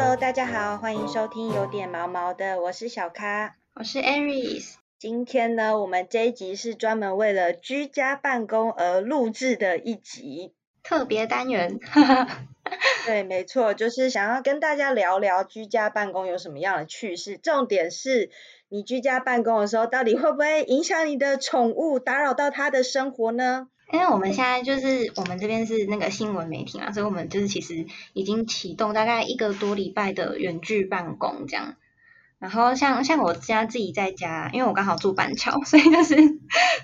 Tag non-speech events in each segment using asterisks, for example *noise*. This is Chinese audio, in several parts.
Hello，大家好，欢迎收听有点毛毛的，我是小咖，我是 Aries。今天呢，我们这一集是专门为了居家办公而录制的一集特别单元。*laughs* 对，没错，就是想要跟大家聊聊居家办公有什么样的趣事。重点是你居家办公的时候，到底会不会影响你的宠物，打扰到它的生活呢？因为我们现在就是我们这边是那个新闻媒体嘛，所以我们就是其实已经启动大概一个多礼拜的远距办公这样。然后像像我现在自己在家，因为我刚好住板桥，所以就是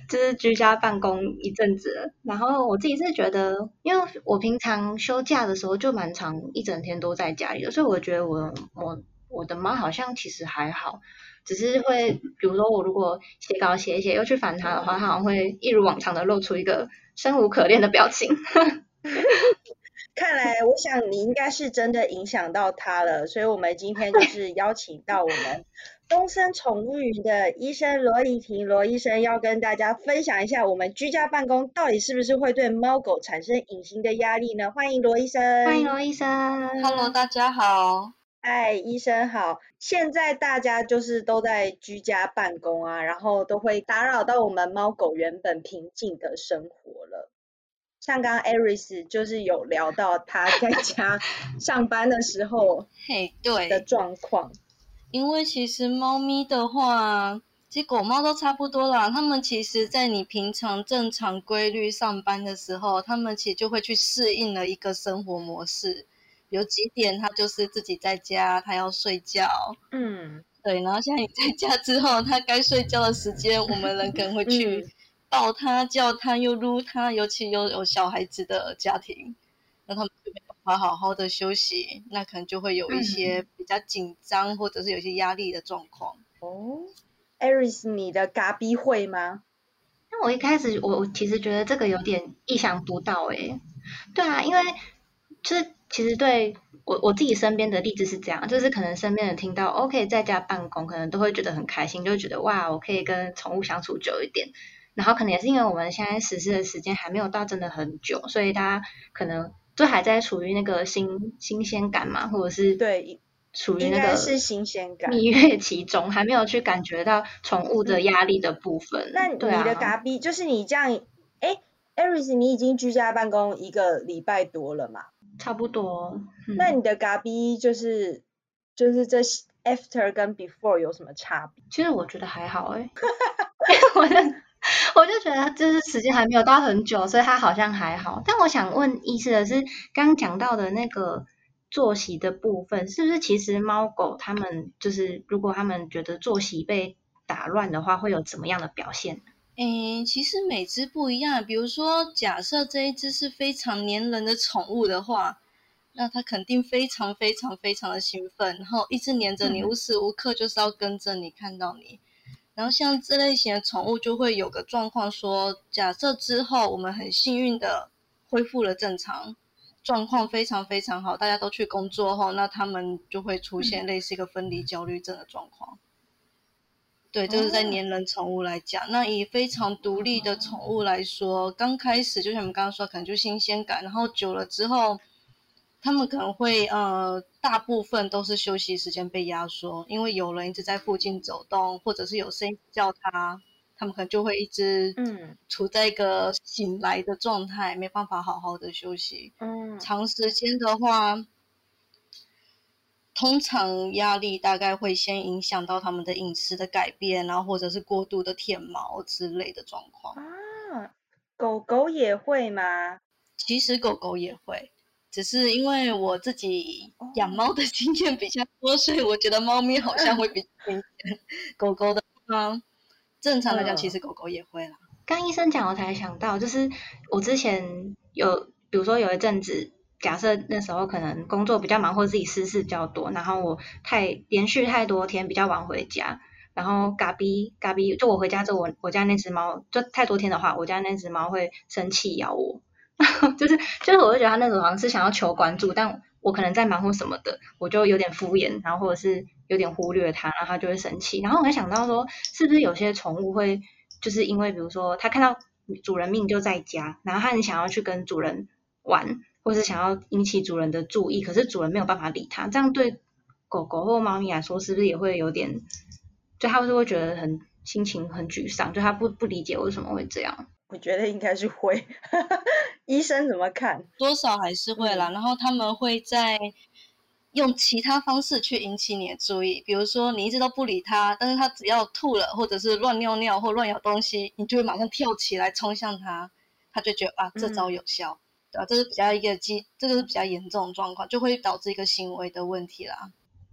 就是居家办公一阵子。然后我自己是觉得，因为我平常休假的时候就蛮长一整天都在家里的，所以我觉得我我我的猫好像其实还好，只是会比如说我如果写稿写一写又去烦他的话，他好像会一如往常的露出一个生无可恋的表情。*laughs* 看来，我想你应该是真的影响到他了，所以我们今天就是邀请到我们 *laughs* 东森宠物云的医生罗怡婷罗医生，要跟大家分享一下我们居家办公到底是不是会对猫狗产生隐形的压力呢？欢迎罗医生，欢迎罗医生，Hello，大家好，嗨，医生好。现在大家就是都在居家办公啊，然后都会打扰到我们猫狗原本平静的生活了。像刚刚 Aris 就是有聊到他在家 *laughs* 上班的时候，*laughs* 嘿，对的状况。因为其实猫咪的话，其实狗猫都差不多啦。它们其实，在你平常正常规律上班的时候，它们其实就会去适应了一个生活模式。有几点，他就是自己在家，他要睡觉。嗯，对。然后像你在家之后，他该睡觉的时间，我们人可能会去。抱他叫他又撸他，尤其有有小孩子的家庭，那他们就没办法好好的休息，那可能就会有一些比较紧张或者是有些压力的状况。哦，Aris，你的嘎逼会吗？那我一开始我我其实觉得这个有点意想不到诶。对啊，因为就是其实对我我自己身边的例子是这样，就是可能身边人听到 OK 在家办公，可能都会觉得很开心，就觉得哇，我可以跟宠物相处久一点。然后可能也是因为我们现在实施的时间还没有到真的很久，所以大家可能就还在处于那个新新鲜感嘛，或者是对，处于那个是新鲜感蜜月期中，还没有去感觉到宠物的压力的部分。那你的嘎逼就是你这样，哎，Aris，你已经居家办公一个礼拜多了嘛？差不多。那你的嘎逼就是就是这 after 跟 before 有什么差别？其实我觉得还好哎，*laughs* 我就。我就觉得就是时间还没有到很久，所以他好像还好。但我想问医师的是，刚讲到的那个作息的部分，是不是其实猫狗它们就是如果它们觉得作息被打乱的话，会有怎么样的表现？诶，其实每只不一样。比如说，假设这一只是非常粘人的宠物的话，那它肯定非常非常非常的兴奋，然后一直黏着你，无时无刻就是要跟着你，看到你。然后像这类型的宠物就会有个状况，说假设之后我们很幸运的恢复了正常状况，非常非常好，大家都去工作后，那他们就会出现类似一个分离焦虑症的状况。对，就是在黏人宠物来讲，那以非常独立的宠物来说，刚开始就像我们刚刚说，可能就新鲜感，然后久了之后。他们可能会呃，大部分都是休息时间被压缩，因为有人一直在附近走动，或者是有声音叫他，他们可能就会一直嗯处在一个醒来的状态，没办法好好的休息。嗯，长时间的话，通常压力大概会先影响到他们的饮食的改变，然后或者是过度的舔毛之类的状况。啊，狗狗也会吗？其实狗狗也会。只是因为我自己养猫的经验比较多，所以我觉得猫咪好像会比较明显。狗狗的话，正常来讲，其实狗狗也会啦。刚医生讲，我才想到，就是我之前有，比如说有一阵子，假设那时候可能工作比较忙，或者自己私事比较多，然后我太连续太多天比较晚回家，然后嘎逼嘎逼，就我回家之后，我我家那只猫就太多天的话，我家那只猫会生气咬我。就 *laughs* 是就是，我就觉得他那种好像是想要求关注，但我可能在忙或什么的，我就有点敷衍，然后或者是有点忽略他，然后他就会生气。然后我还想到说，是不是有些宠物会就是因为比如说它看到主人命就在家，然后他很想要去跟主人玩，或是想要引起主人的注意，可是主人没有办法理它，这样对狗狗或猫咪来说，是不是也会有点，就它是会觉得很心情很沮丧，就它不不理解为什么会这样？我觉得应该是会，*laughs* 医生怎么看？多少还是会啦，然后他们会在。用其他方式去引起你的注意，比如说你一直都不理它，但是它只要吐了或者是乱尿尿或乱咬东西，你就会马上跳起来冲向它，它就觉得啊这招有效，对吧？这是比较一个基，这个是比较严重的状况，就会导致一个行为的问题啦。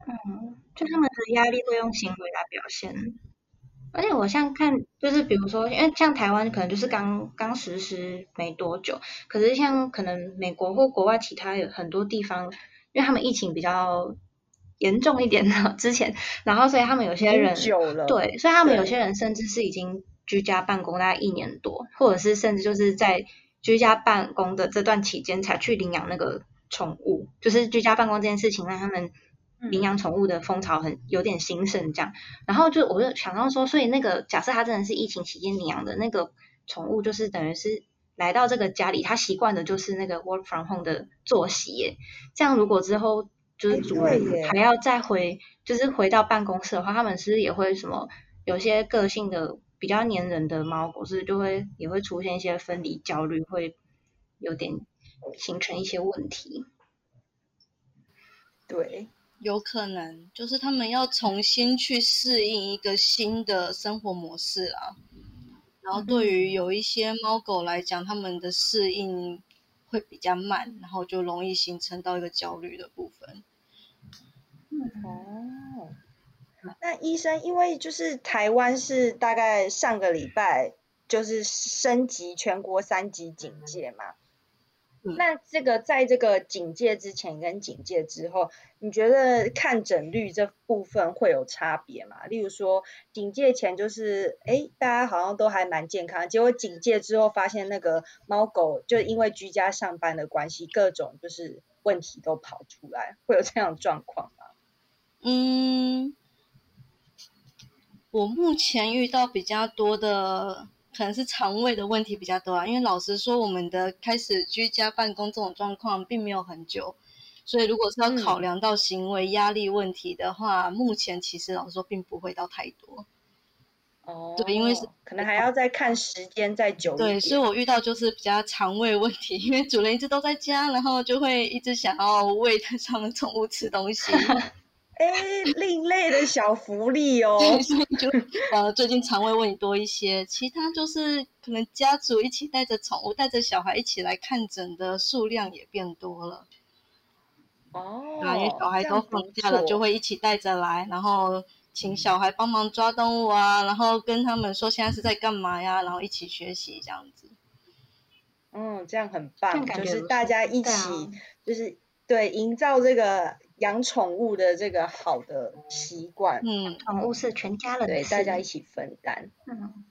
嗯，就他们的压力会用行为来表现，而且我像看，就是比如说，因为像台湾可能就是刚刚实施没多久，可是像可能美国或国外其他有很多地方。因为他们疫情比较严重一点的 *laughs* 之前，然后所以他们有些人久了对，所以他们有些人甚至是已经居家办公大概一年多，或者是甚至就是在居家办公的这段期间才去领养那个宠物，就是居家办公这件事情让他们领养宠物的风潮很有点兴盛这样。然后就我就想到说，所以那个假设他真的是疫情期间领养的那个宠物，就是等于是。来到这个家里，他习惯的就是那个 work from home 的作息耶。这样如果之后就是主人还要再回，就是回到办公室的话，他们是不是也会什么？有些个性的比较粘人的猫狗是就会也会出现一些分离焦虑，会有点形成一些问题。对，有可能就是他们要重新去适应一个新的生活模式啊。然后对于有一些猫狗来讲，它们的适应会比较慢，然后就容易形成到一个焦虑的部分。哦，那医生，因为就是台湾是大概上个礼拜就是升级全国三级警戒嘛。那这个在这个警戒之前跟警戒之后，你觉得看诊率这部分会有差别吗？例如说，警戒前就是，哎，大家好像都还蛮健康，结果警戒之后发现那个猫狗就因为居家上班的关系，各种就是问题都跑出来，会有这样状况吗？嗯，我目前遇到比较多的。可能是肠胃的问题比较多啊，因为老实说，我们的开始居家办公这种状况并没有很久，所以如果是要考量到行为压力问题的话，目前其实老实说并不会到太多。哦，对，因为是可能还要再看时间再久一点。对，所以我遇到就是比较肠胃问题，因为主人一直都在家，然后就会一直想要喂 *laughs* 他们宠物吃东西。*laughs* 哎，另类的小福利哦，就呃最近肠胃问题多一些，其他就是可能家族一起带着宠物、带着小孩一起来看诊的数量也变多了。哦，因为小孩都放假了，就会一起带着来，然后请小孩帮忙抓动物啊，然后跟他们说现在是在干嘛呀，然后一起学习这样子。嗯，这样很棒，就是大家一起，就是对营造这个。养宠物的这个好的习惯，嗯，宠物是全家人对，大家一起分担，嗯，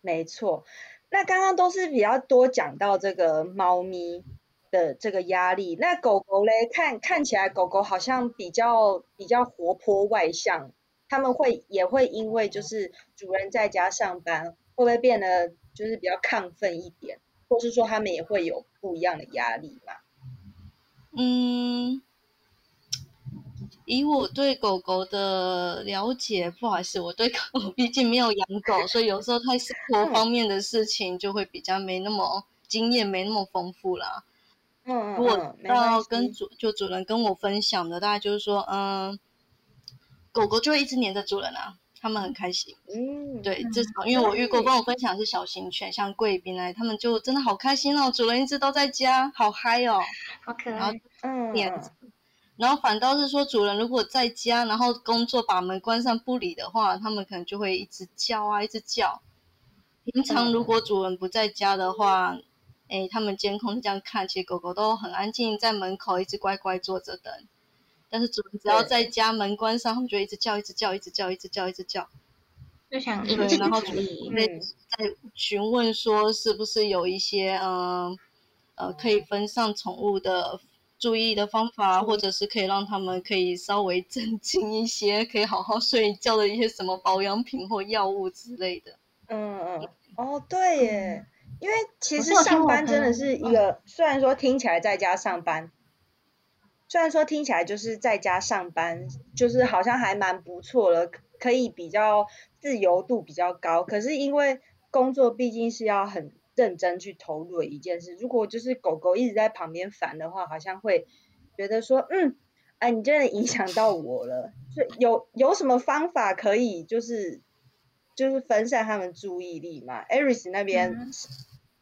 没错。那刚刚都是比较多讲到这个猫咪的这个压力，那狗狗嘞，看看起来狗狗好像比较比较活泼外向，他们会也会因为就是主人在家上班，会不会变得就是比较亢奋一点，或是说他们也会有不一样的压力嘛？嗯。以我对狗狗的了解，不好意思，我对狗 *laughs* 毕竟没有养狗，所以有时候在生活方面的事情就会比较没那么经验，没那么丰富啦。嗯嗯。如果要跟主就主人跟我分享的，大概就是说，嗯，狗狗就会一直黏着主人啊，他们很开心。嗯。对，至少因为我遇过跟我分享是小型犬，像贵宾来，他们就真的好开心哦，主人一直都在家，好嗨哦，好可爱。嗯。然后反倒是说，主人如果在家，然后工作把门关上不理的话，他们可能就会一直叫啊，一直叫。平常如果主人不在家的话，哎，他们监控这样看，其实狗狗都很安静，在门口一直乖乖坐着等。但是主人只要在家门关上，他们就一直叫，一直叫，一直叫，一直叫，一直叫。就想对，然后主人会在询问说，是不是有一些嗯呃可以分上宠物的。注意的方法，或者是可以让他们可以稍微 *laughs* 镇静一些，可以好好睡觉的一些什么保养品或药物之类的。嗯嗯，哦对耶，因为其实上班真的是一个，虽然说听起来在家上班，虽然说听起来就是在家上班，就是好像还蛮不错了，可以比较自由度比较高。可是因为工作毕竟是要很认真去投入的一件事，如果就是狗狗一直在旁边烦的话，好像会觉得说，嗯，哎，你真的影响到我了。所以有有什么方法可以就是就是分散他们注意力吗？Aris 那边嗯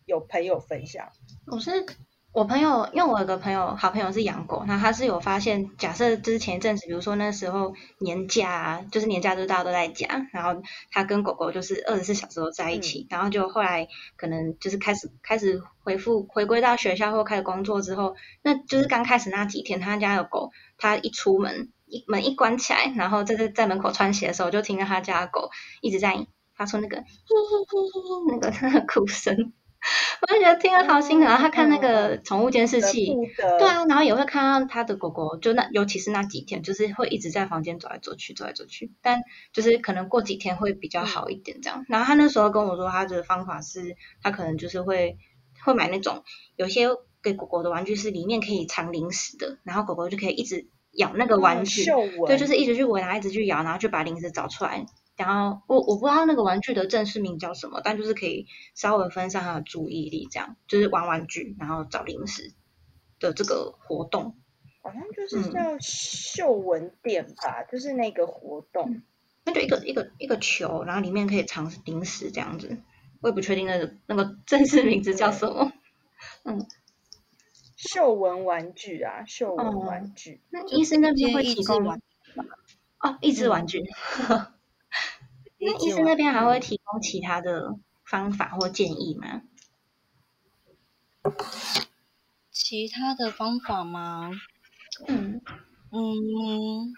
有朋友分享。我是我朋友，因为我有个朋友，好朋友是养狗，那他是有发现，假设之前一阵子，比如说那时候年假啊，就是年假就是大家都在家，然后他跟狗狗就是二十四小时都在一起，然后就后来可能就是开始开始回复回归到学校或开始工作之后，那就是刚开始那几天，他家的狗，他一出门一门一关起来，然后在在在门口穿鞋的时候，就听到他家的狗一直在发出那个嘿嘿嘿嘿嘿那个那 *laughs* 个哭声。*laughs* 我就觉得听了好心疼，然后他看那个宠物监视器，对啊，然后也会看到他的狗狗，就那尤其是那几天，就是会一直在房间走来走去，走来走去。但就是可能过几天会比较好一点这样。然后他那时候跟我说，他的方法是，他可能就是会会买那种有些给狗狗的玩具是里面可以藏零食的，然后狗狗就可以一直咬那个玩具，对，就是一直去闻啊，一直去咬，然后就把零食找出来。然后我我不知道那个玩具的正式名叫什么，但就是可以稍微分散他的注意力，这样就是玩玩具，然后找零食的这个活动。好像就是嗯叫嗅闻店吧，就是那个活动。那就一个一个一个球，然后里面可以藏零食这样子。我也不确定那个那个正式名字叫什么。嗯，嗅闻玩具啊，嗅闻哦玩具。那医生那边会提供玩具吗哦，益智玩具。那医生那边还会提供其他的方法或建议吗？其他的方法吗？嗯，嗯，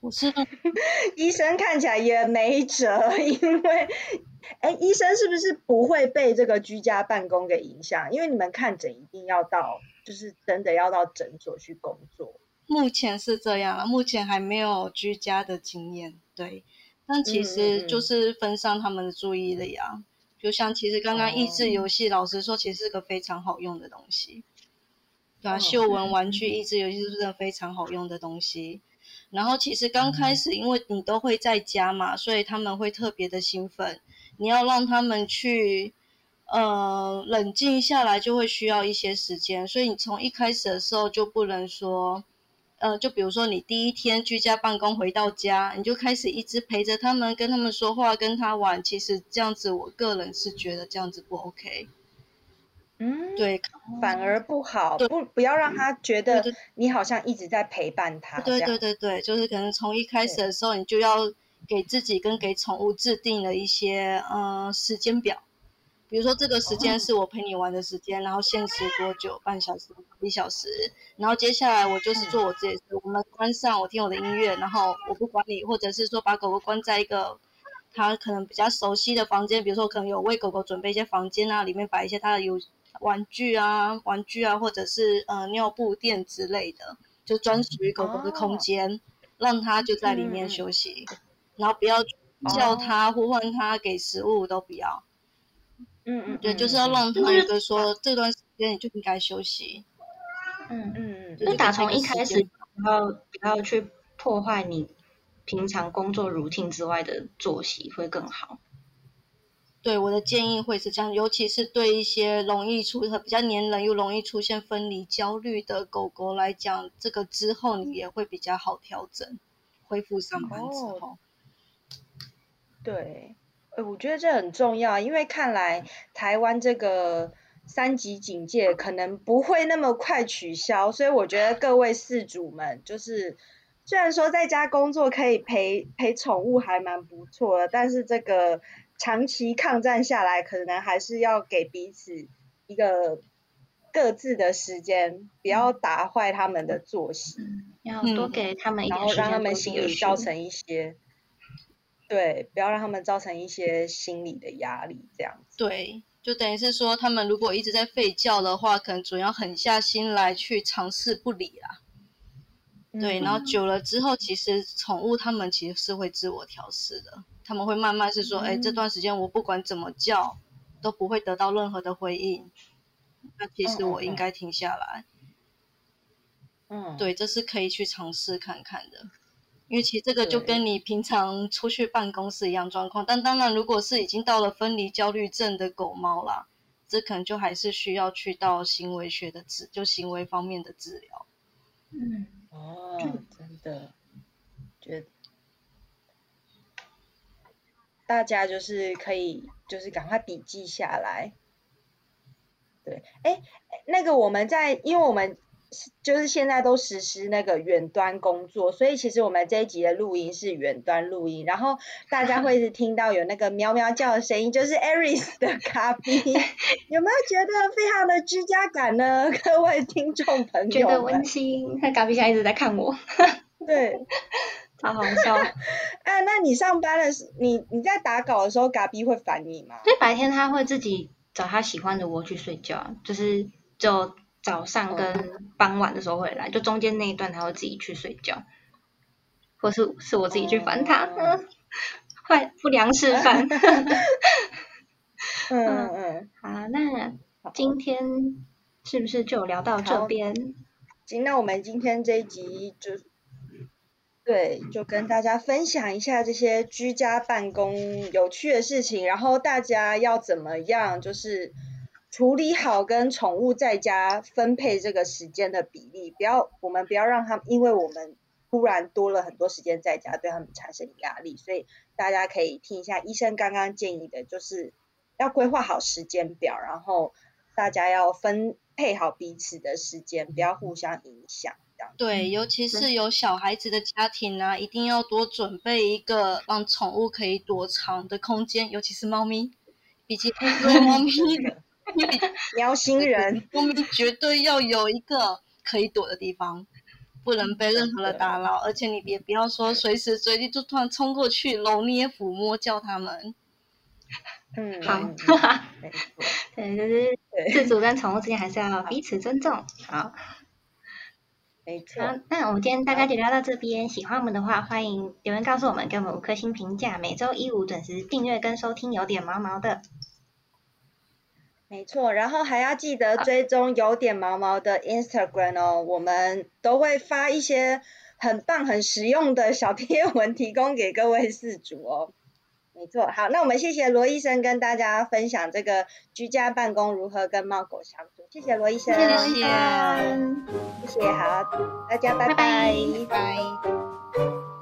我是 *laughs* 医生看起来也没辙，因为，哎，医生是不是不会被这个居家办公给影响？因为你们看诊一定要到，就是真的要到诊所去工作。目前是这样了，目前还没有居家的经验，对。但其实就是分散他们的注意力啊，就像其实刚刚益智哦游戏，老实说，其实是个非常好用的东西。对啊，哦嗅闻玩具益智游戏是真的非常好用的东西。然后其实刚开始，因为你都会在家嘛，所以他们会特别的兴奋。你要让他们去呃冷静下来，就会需要一些时间。所以你从一开始的时候就不能说，呃，就比如说你第一天居家办公回到家，你就开始一直陪着他们，跟他们说话，跟他玩。其实这样子，我个人是觉得这样子不 OK。嗯，，对，反而不好，对不不要让他觉得你好像一直在陪伴他。对对对对，就是可能从一开始的时候，你就要给自己跟给宠物制定了一些呃时间表，比如说这个时间是我陪你玩的时间，然后限时多久，半小时、一小时，然后接下来我就是做我自己的事，我们关上，我听我的音乐，然后我不管你，或者是说把狗狗关在一个。它可能比较熟悉的房间，比如说我可能有为狗狗准备一些房间啊，里面摆一些它的游玩具啊、玩具啊，或者是呃尿布垫之类的，就专属于狗狗的空间，让它就在里面休息，然后不要叫它、呼唤它、给食物都不要。嗯嗯，对，嗯就是要让他有一个说这段时间你就应该休息。嗯，嗯嗯就打从一开始就是给不要不要去破坏你平常工作 routine 之外的作息会更好。对，我的建议会是这样，尤其是对一些容易出比较黏人又容易出现分离焦虑的狗狗来讲，这个之后你也会比较好调整，恢复上班之哦后。对，呃，我觉得这很重要，因为看来台湾这个三级警戒可能不会那么快取消，所以我觉得各位饲主们，就是虽然说在家工作可以陪陪宠物还蛮不错的，但是这个长期抗战下来，可能还是要给彼此一个各自的时间，不要打坏他们的作息。要嗯多给他们一然点时间后让他们心理造事成一些，对，不要让他们造成一些心理的压力，这样子。对，就等于是说，他们如果一直在吠叫的话，可能主要狠下心来去尝试不理啦。对，然后久了之后，其实宠物它们其实是会自我调试的，他们会慢慢是说，哎，这段时间我不管怎么叫，都不会得到任何的回应，那其实我应该停下来。嗯，对，这是可以去尝试看看的，因为其实这个就跟你平常出去办公室一样状况。但当然，如果是已经到了分离焦虑症的狗猫啦，这可能就还是需要去到行为学的治，就行为方面的治疗。嗯。哦，真的，觉得大家就是可以，就是赶快笔记下来。对，哎，那个我们在，因为我们就是现在都实施那个远端工作，所以其实我们这一集的录音是远端录音，然后大家会是听到有那个喵喵叫的声音，就是 Aris 的咖啡，*laughs* 有没有觉得非常的居家感呢？*laughs* 各位听众朋友，觉得温馨。那咖啡现在一直在看我，*laughs* 对，超好笑。哎，那你上班的时，你你在打稿的时候，咖啡会烦你吗？所以白天他会自己找他喜欢的窝去睡觉，就是就。早上跟傍晚的时候回来，就中间那一段他会自己去睡觉，或是是我自己去烦他，*laughs* 坏不良示范。*laughs* 嗯嗯，好，那今天是不是就聊到这边？行，那我们今天这一集就对，就跟大家分享一下这些居家办公有趣的事情，然后大家要怎么样，就是。处理好跟宠物在家分配这个时间的比例，不要我们不要让他们，因为我们突然多了很多时间在家，对他们产生压力。所以大家可以听一下医生刚刚建议的，就是要规划好时间表，然后大家要分配好彼此的时间，不要互相影响。这样对，尤其是有小孩子的家庭呢，一定要多准备一个让宠物可以躲藏的空间，尤其是猫咪，毕竟 *laughs* 猫咪。喵星人，*laughs* 我们绝对要有一个可以躲的地方，不能被任何的打扰，而且你也不要说随时随地就突然冲过去揉捏抚摸叫他们。嗯，好，*laughs* 对，就是自主跟宠物之间还是要彼此尊重。好，没错。那我们今天大概就聊到这边，喜欢我们的话，欢迎留言告诉我们，给我们五颗星评价。每周一五准时订阅跟收听，有点毛毛的。没错，然后还要记得追踪有点毛毛的 Instagram 哦，我们都会发一些很棒、很实用的小贴文，提供给各位饲主哦。没错，好，那我们谢谢罗医生跟大家分享这个居家办公如何跟猫狗相处，谢谢罗医生，谢谢，谢谢，好，大家拜拜，拜。